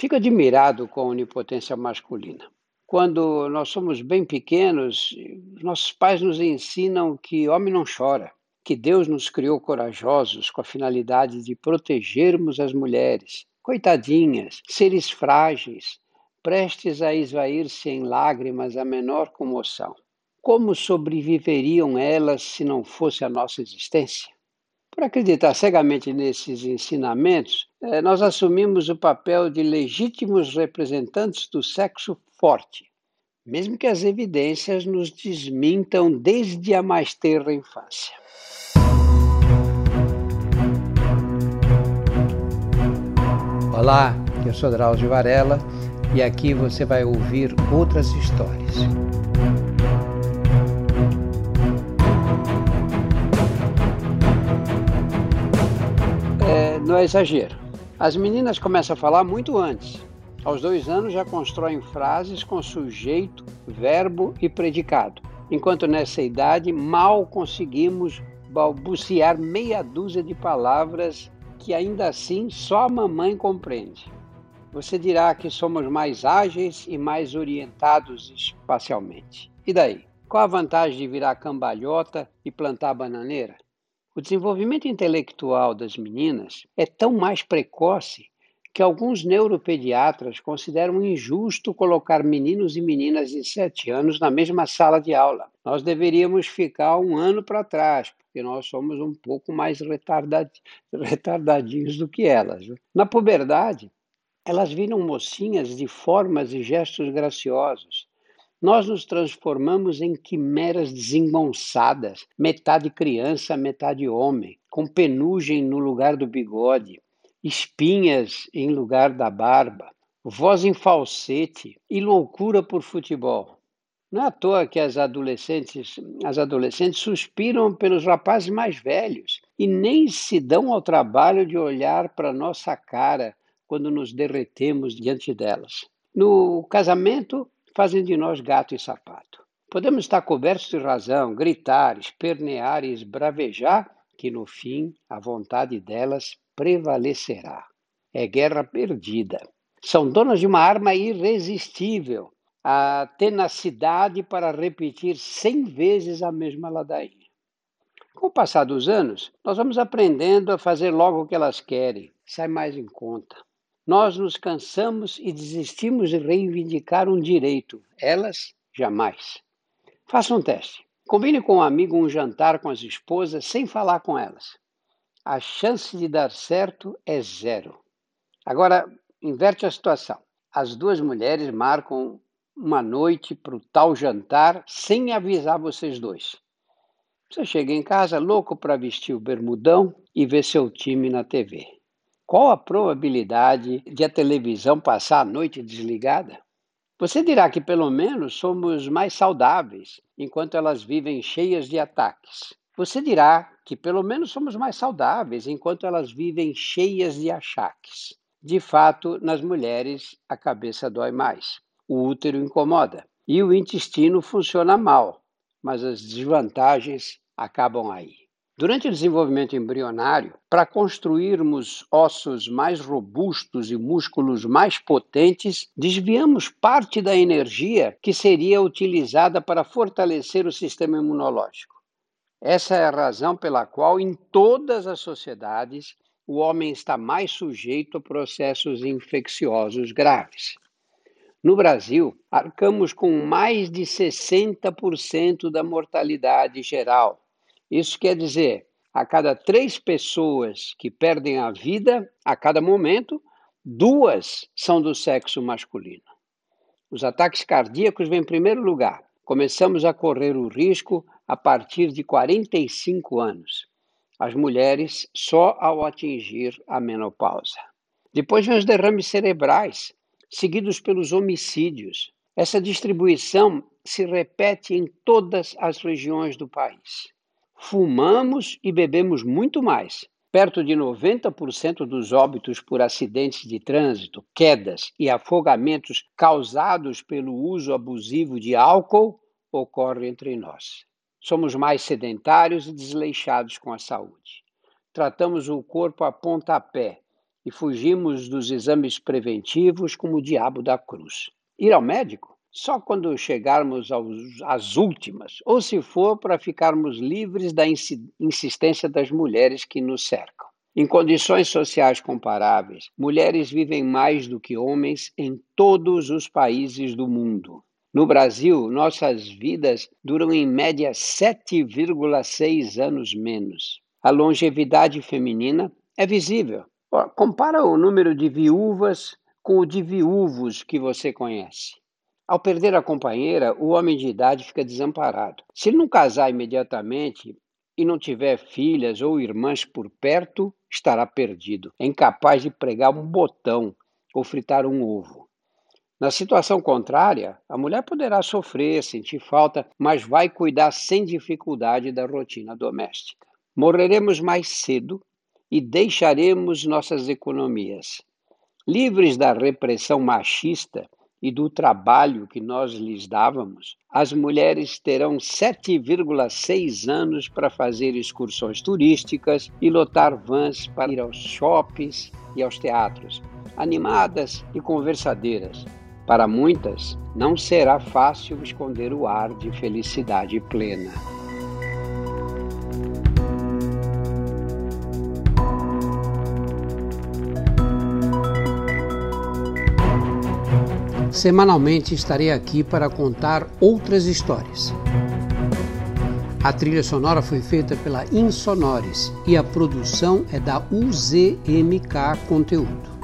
Fico admirado com a onipotência masculina. Quando nós somos bem pequenos, nossos pais nos ensinam que homem não chora, que Deus nos criou corajosos com a finalidade de protegermos as mulheres, coitadinhas, seres frágeis, prestes a esvair-se em lágrimas a menor comoção. Como sobreviveriam elas se não fosse a nossa existência? Por acreditar cegamente nesses ensinamentos, eh, nós assumimos o papel de legítimos representantes do sexo forte, mesmo que as evidências nos desmintam desde a mais terra infância. Olá, eu sou Drauzio Varela e aqui você vai ouvir outras histórias. É exagero. As meninas começam a falar muito antes. Aos dois anos já constroem frases com sujeito, verbo e predicado, enquanto nessa idade mal conseguimos balbuciar meia dúzia de palavras que ainda assim só a mamãe compreende. Você dirá que somos mais ágeis e mais orientados espacialmente. E daí? Qual a vantagem de virar cambalhota e plantar bananeira? O desenvolvimento intelectual das meninas é tão mais precoce que alguns neuropediatras consideram injusto colocar meninos e meninas de 7 anos na mesma sala de aula. Nós deveríamos ficar um ano para trás, porque nós somos um pouco mais retardadinhos do que elas. Na puberdade, elas viram mocinhas de formas e gestos graciosos. Nós nos transformamos em quimeras desengonçadas, metade criança, metade homem, com penugem no lugar do bigode, espinhas em lugar da barba, voz em falsete e loucura por futebol. Não é à toa que as adolescentes, as adolescentes suspiram pelos rapazes mais velhos e nem se dão ao trabalho de olhar para nossa cara quando nos derretemos diante delas. No casamento, fazem de nós gato e sapato. Podemos estar cobertos de razão, gritar, espernear e esbravejar, que no fim a vontade delas prevalecerá. É guerra perdida. São donas de uma arma irresistível, a tenacidade para repetir cem vezes a mesma ladainha. Com o passar dos anos, nós vamos aprendendo a fazer logo o que elas querem, sai mais em conta. Nós nos cansamos e desistimos de reivindicar um direito, elas jamais. Faça um teste. Combine com um amigo um jantar com as esposas sem falar com elas. A chance de dar certo é zero. Agora, inverte a situação. As duas mulheres marcam uma noite para o tal jantar sem avisar vocês dois. Você chega em casa louco para vestir o bermudão e ver seu time na TV. Qual a probabilidade de a televisão passar a noite desligada? Você dirá que pelo menos somos mais saudáveis enquanto elas vivem cheias de ataques. Você dirá que pelo menos somos mais saudáveis enquanto elas vivem cheias de achaques. De fato, nas mulheres, a cabeça dói mais, o útero incomoda e o intestino funciona mal, mas as desvantagens acabam aí. Durante o desenvolvimento embrionário, para construirmos ossos mais robustos e músculos mais potentes, desviamos parte da energia que seria utilizada para fortalecer o sistema imunológico. Essa é a razão pela qual, em todas as sociedades, o homem está mais sujeito a processos infecciosos graves. No Brasil, arcamos com mais de 60% da mortalidade geral isso quer dizer, a cada três pessoas que perdem a vida a cada momento, duas são do sexo masculino. Os ataques cardíacos vêm em primeiro lugar. Começamos a correr o risco a partir de 45 anos. As mulheres só ao atingir a menopausa. Depois vem os derrames cerebrais, seguidos pelos homicídios. Essa distribuição se repete em todas as regiões do país fumamos e bebemos muito mais. Perto de 90% dos óbitos por acidentes de trânsito, quedas e afogamentos causados pelo uso abusivo de álcool ocorre entre nós. Somos mais sedentários e desleixados com a saúde. Tratamos o corpo a pontapé e fugimos dos exames preventivos como o diabo da cruz. Ir ao médico? Só quando chegarmos aos, às últimas, ou se for para ficarmos livres da insistência das mulheres que nos cercam. Em condições sociais comparáveis, mulheres vivem mais do que homens em todos os países do mundo. No Brasil, nossas vidas duram em média 7,6 anos menos. A longevidade feminina é visível. Compara o número de viúvas com o de viúvos que você conhece. Ao perder a companheira, o homem de idade fica desamparado. Se ele não casar imediatamente e não tiver filhas ou irmãs por perto, estará perdido. É incapaz de pregar um botão ou fritar um ovo. Na situação contrária, a mulher poderá sofrer, sentir falta, mas vai cuidar sem dificuldade da rotina doméstica. Morreremos mais cedo e deixaremos nossas economias. Livres da repressão machista e do trabalho que nós lhes dávamos, as mulheres terão 7,6 anos para fazer excursões turísticas e lotar vans para ir aos shoppings e aos teatros, animadas e conversadeiras, para muitas, não será fácil esconder o ar de felicidade plena. Semanalmente estarei aqui para contar outras histórias. A trilha sonora foi feita pela Insonores e a produção é da UZMK Conteúdo.